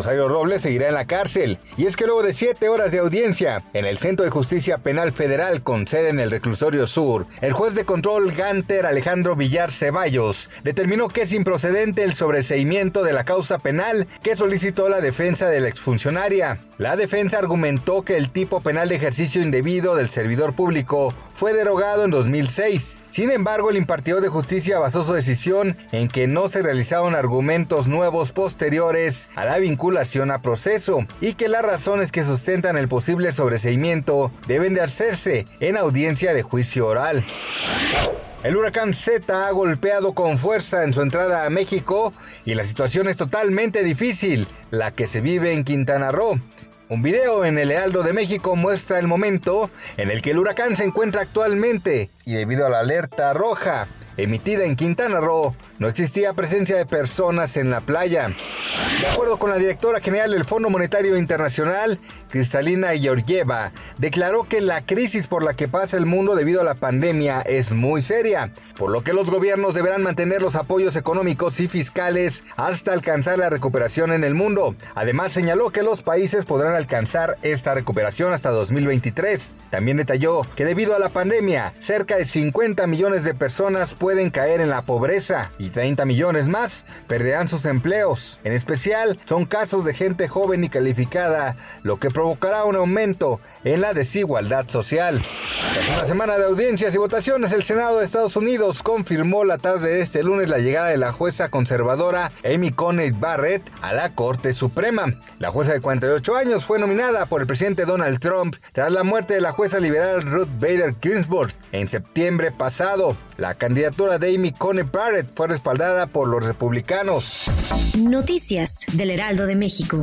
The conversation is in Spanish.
Rosario Robles seguirá en la cárcel. Y es que luego de siete horas de audiencia en el Centro de Justicia Penal Federal con sede en el Reclusorio Sur, el juez de control Ganter Alejandro Villar Ceballos determinó que es improcedente el sobreseimiento de la causa penal que solicitó la defensa de la exfuncionaria. La defensa argumentó que el tipo penal de ejercicio indebido del servidor público fue derogado en 2006 sin embargo, el impartidor de justicia basó su decisión en que no se realizaron argumentos nuevos posteriores a la vinculación a proceso y que las razones que sustentan el posible sobreseimiento deben de hacerse en audiencia de juicio oral. El huracán Z ha golpeado con fuerza en su entrada a México y la situación es totalmente difícil, la que se vive en Quintana Roo. Un video en el Heraldo de México muestra el momento en el que el huracán se encuentra actualmente y debido a la alerta roja emitida en Quintana Roo, no existía presencia de personas en la playa. De acuerdo con la directora general del Fondo Monetario Internacional, Cristalina Georgieva, declaró que la crisis por la que pasa el mundo debido a la pandemia es muy seria, por lo que los gobiernos deberán mantener los apoyos económicos y fiscales hasta alcanzar la recuperación en el mundo. Además, señaló que los países podrán alcanzar esta recuperación hasta 2023. También detalló que debido a la pandemia, cerca de 50 millones de personas pueden caer en la pobreza y 30 millones más perderán sus empleos. En especial, son casos de gente joven y calificada, lo que provocará un aumento en la desigualdad social. Tras una semana de audiencias y votaciones, el Senado de Estados Unidos confirmó la tarde de este lunes la llegada de la jueza conservadora Amy Coney Barrett a la Corte Suprema. La jueza de 48 años fue nominada por el presidente Donald Trump tras la muerte de la jueza liberal Ruth Bader Ginsburg en septiembre pasado. La candidatura de Amy Coney Barrett fue respaldada por los republicanos. Noticias del Heraldo de México.